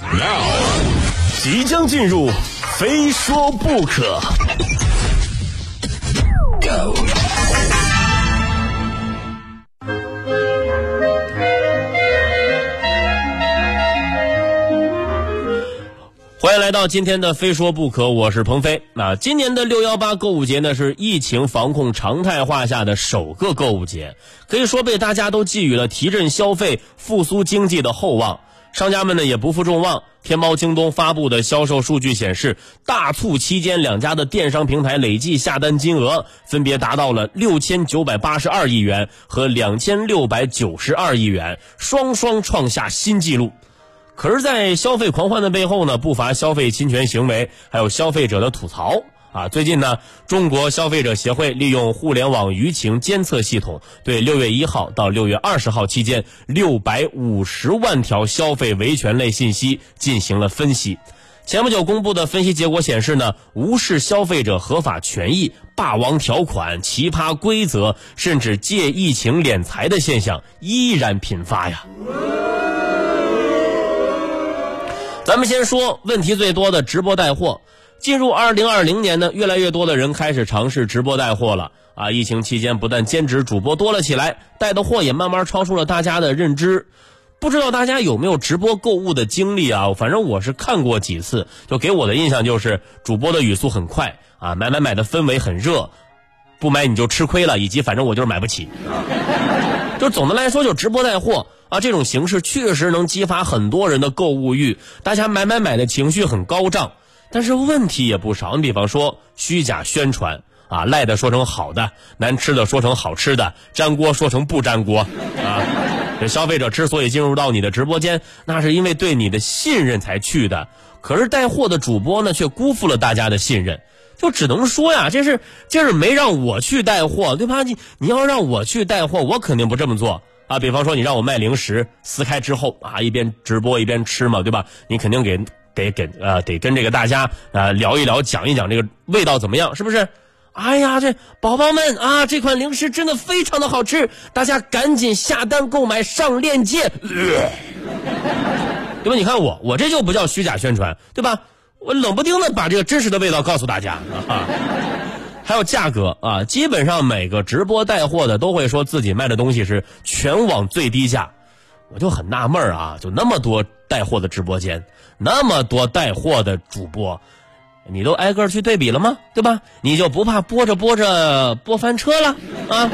Now，即将进入，非说不可。Go，欢迎来到今天的《非说不可》，我是鹏飞。那今年的六幺八购物节呢，是疫情防控常态化下的首个购物节，可以说被大家都寄予了提振消费、复苏经济的厚望。商家们呢也不负众望，天猫、京东发布的销售数据显示，大促期间两家的电商平台累计下单金额分别达到了六千九百八十二亿元和两千六百九十二亿元，双双创下新纪录。可是，在消费狂欢的背后呢，不乏消费侵权行为，还有消费者的吐槽啊。最近呢，中国消费者协会利用互联网舆情监测系统，对六月一号到六月二十号期间六百五十万条消费维权类信息进行了分析。前不久公布的分析结果显示呢，无视消费者合法权益、霸王条款、奇葩规则，甚至借疫情敛财的现象依然频发呀。咱们先说问题最多的直播带货。进入二零二零年呢，越来越多的人开始尝试直播带货了啊！疫情期间，不但兼职主播多了起来，带的货也慢慢超出了大家的认知。不知道大家有没有直播购物的经历啊？反正我是看过几次，就给我的印象就是主播的语速很快啊，买买买的氛围很热，不买你就吃亏了，以及反正我就是买不起。就总的来说，就直播带货啊，这种形式确实能激发很多人的购物欲，大家买买买的情绪很高涨。但是问题也不少，你比方说虚假宣传啊，赖的说成好的，难吃的说成好吃的，粘锅说成不粘锅啊。这消费者之所以进入到你的直播间，那是因为对你的信任才去的。可是带货的主播呢，却辜负了大家的信任。就只能说呀，这是这是没让我去带货，对吧？你你要让我去带货，我肯定不这么做啊。比方说，你让我卖零食，撕开之后啊，一边直播一边吃嘛，对吧？你肯定给得给呃得跟这个大家呃聊一聊，讲一讲这个味道怎么样，是不是？哎呀，这宝宝们啊，这款零食真的非常的好吃，大家赶紧下单购买，上链接，对吧？你看我，我这就不叫虚假宣传，对吧？我冷不丁的把这个真实的味道告诉大家啊，还有价格啊，基本上每个直播带货的都会说自己卖的东西是全网最低价，我就很纳闷啊，就那么多带货的直播间，那么多带货的主播，你都挨个去对比了吗？对吧？你就不怕播着播着播翻车了啊？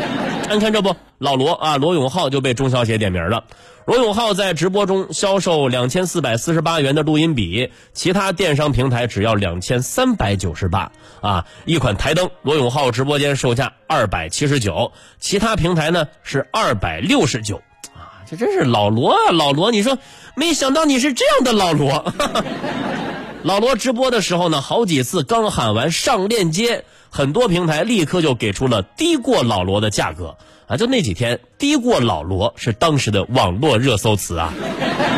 看看这不，老罗啊，罗永浩就被钟小姐点名了。罗永浩在直播中销售两千四百四十八元的录音笔，其他电商平台只要两千三百九十八啊。一款台灯，罗永浩直播间售价二百七十九，其他平台呢是二百六十九。这真是老罗啊，老罗，你说，没想到你是这样的老罗。老罗直播的时候呢，好几次刚喊完上链接，很多平台立刻就给出了低过老罗的价格。啊，就那几天，低过老罗是当时的网络热搜词啊。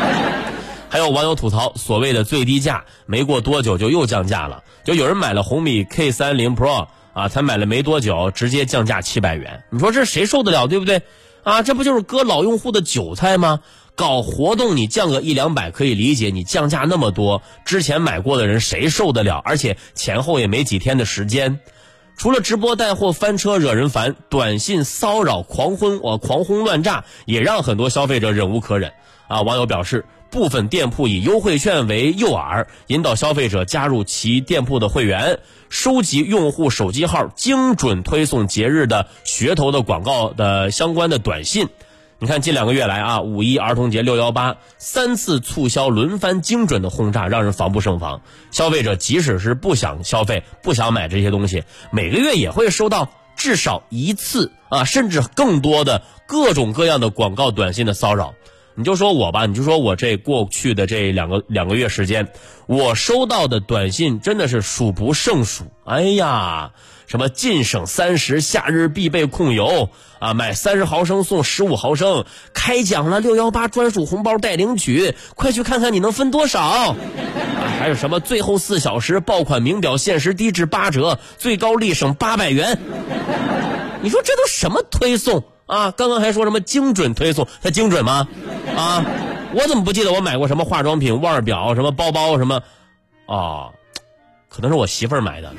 还有网友吐槽，所谓的最低价，没过多久就又降价了。就有人买了红米 K 三零 Pro 啊，才买了没多久，直接降价七百元。你说这谁受得了，对不对？啊，这不就是割老用户的韭菜吗？搞活动你降个一两百可以理解，你降价那么多，之前买过的人谁受得了？而且前后也没几天的时间。除了直播带货翻车惹人烦，短信骚扰狂轰我狂轰乱炸也让很多消费者忍无可忍啊！网友表示，部分店铺以优惠券为诱饵，引导消费者加入其店铺的会员，收集用户手机号，精准推送节日的噱头的广告的相关的短信。你看，近两个月来啊，五一、儿童节、六幺八三次促销轮番精准的轰炸，让人防不胜防。消费者即使是不想消费、不想买这些东西，每个月也会收到至少一次啊，甚至更多的各种各样的广告短信的骚扰。你就说我吧，你就说我这过去的这两个两个月时间，我收到的短信真的是数不胜数。哎呀！什么晋省三十夏日必备控油啊，买三十毫升送十五毫升，开奖了六幺八专属红包待领取，快去看看你能分多少！还有什么最后四小时爆款名表限时低至八折，最高立省八百元。你说这都什么推送啊？刚刚还说什么精准推送，它精准吗？啊，我怎么不记得我买过什么化妆品、腕表、什么包包、什么？哦，可能是我媳妇儿买的，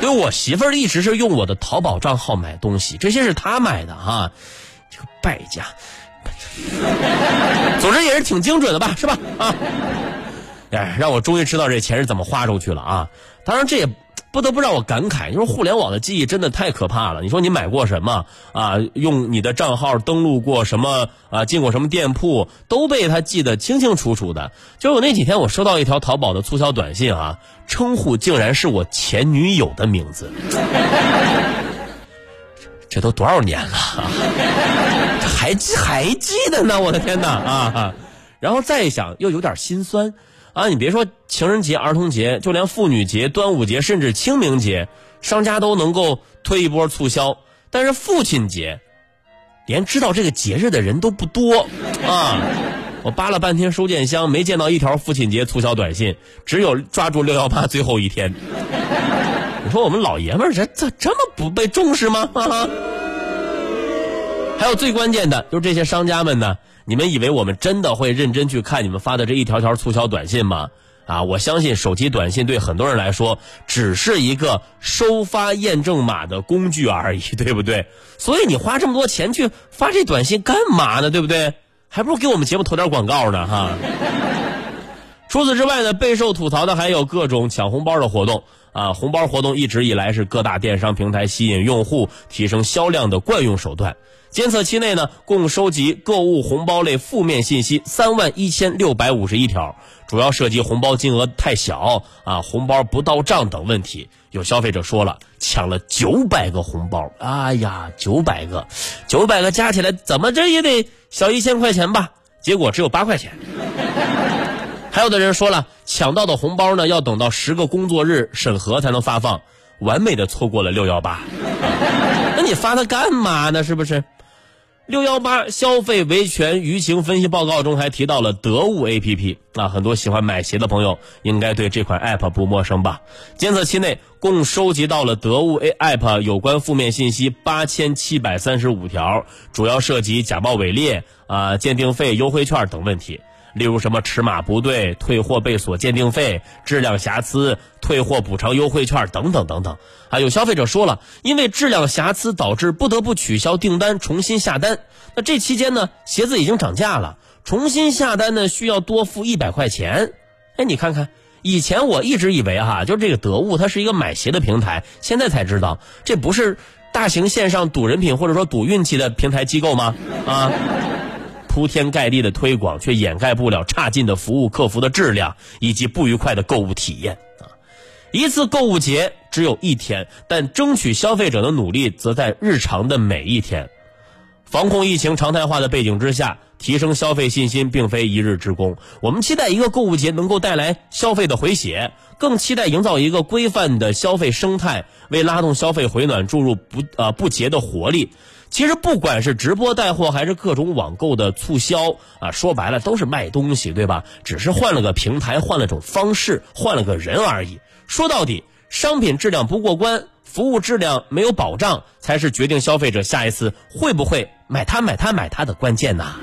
因为我媳妇儿一直是用我的淘宝账号买东西，这些是她买的哈，这个败家。总之也是挺精准的吧，是吧？啊，哎，让我终于知道这钱是怎么花出去了啊！当然这也。不得不让我感慨，就是互联网的记忆真的太可怕了。你说你买过什么啊？用你的账号登录过什么啊？进过什么店铺，都被他记得清清楚楚的。就我那几天，我收到一条淘宝的促销短信啊，称呼竟然是我前女友的名字。这都多少年了，还记还记得呢？我的天哪啊！然后再一想，又有点心酸。啊，你别说情人节、儿童节，就连妇女节、端午节，甚至清明节，商家都能够推一波促销。但是父亲节，连知道这个节日的人都不多啊！我扒了半天收件箱，没见到一条父亲节促销短信，只有抓住六幺八最后一天。你说我们老爷们儿这这这么不被重视吗？还有最关键的，就是这些商家们呢。你们以为我们真的会认真去看你们发的这一条条促销短信吗？啊，我相信手机短信对很多人来说只是一个收发验证码的工具而已，对不对？所以你花这么多钱去发这短信干嘛呢？对不对？还不如给我们节目投点广告呢，哈。除此之外呢，备受吐槽的还有各种抢红包的活动啊！红包活动一直以来是各大电商平台吸引用户、提升销量的惯用手段。监测期内呢，共收集购物红包类负面信息三万一千六百五十一条，主要涉及红包金额太小啊、红包不到账等问题。有消费者说了，抢了九百个红包，哎呀，九百个，九百个加起来怎么着也得小一千块钱吧？结果只有八块钱。还有的人说了，抢到的红包呢，要等到十个工作日审核才能发放，完美的错过了六幺八。那你发它干嘛呢？是不是？六幺八消费维权舆情分析报告中还提到了得物 A P P 啊，很多喜欢买鞋的朋友应该对这款 App 不陌生吧？监测期内共收集到了得物 A App 有关负面信息八千七百三十五条，主要涉及假冒伪劣啊、鉴定费、优惠券等问题。例如什么尺码不对、退货被锁鉴定费、质量瑕疵、退货补偿优惠券等等等等。啊，有消费者说了，因为质量瑕疵导致不得不取消订单，重新下单。那这期间呢，鞋子已经涨价了，重新下单呢需要多付一百块钱。哎，你看看，以前我一直以为哈，就这个得物它是一个买鞋的平台，现在才知道这不是大型线上赌人品或者说赌运气的平台机构吗？啊。铺天盖地的推广，却掩盖不了差劲的服务、客服的质量以及不愉快的购物体验啊！一次购物节只有一天，但争取消费者的努力则在日常的每一天。防控疫情常态化的背景之下，提升消费信心并非一日之功。我们期待一个购物节能够带来消费的回血，更期待营造一个规范的消费生态，为拉动消费回暖注入不呃不竭的活力。其实不管是直播带货还是各种网购的促销啊，说白了都是卖东西，对吧？只是换了个平台，换了种方式，换了个人而已。说到底，商品质量不过关，服务质量没有保障，才是决定消费者下一次会不会买它、买它、买它的关键呐。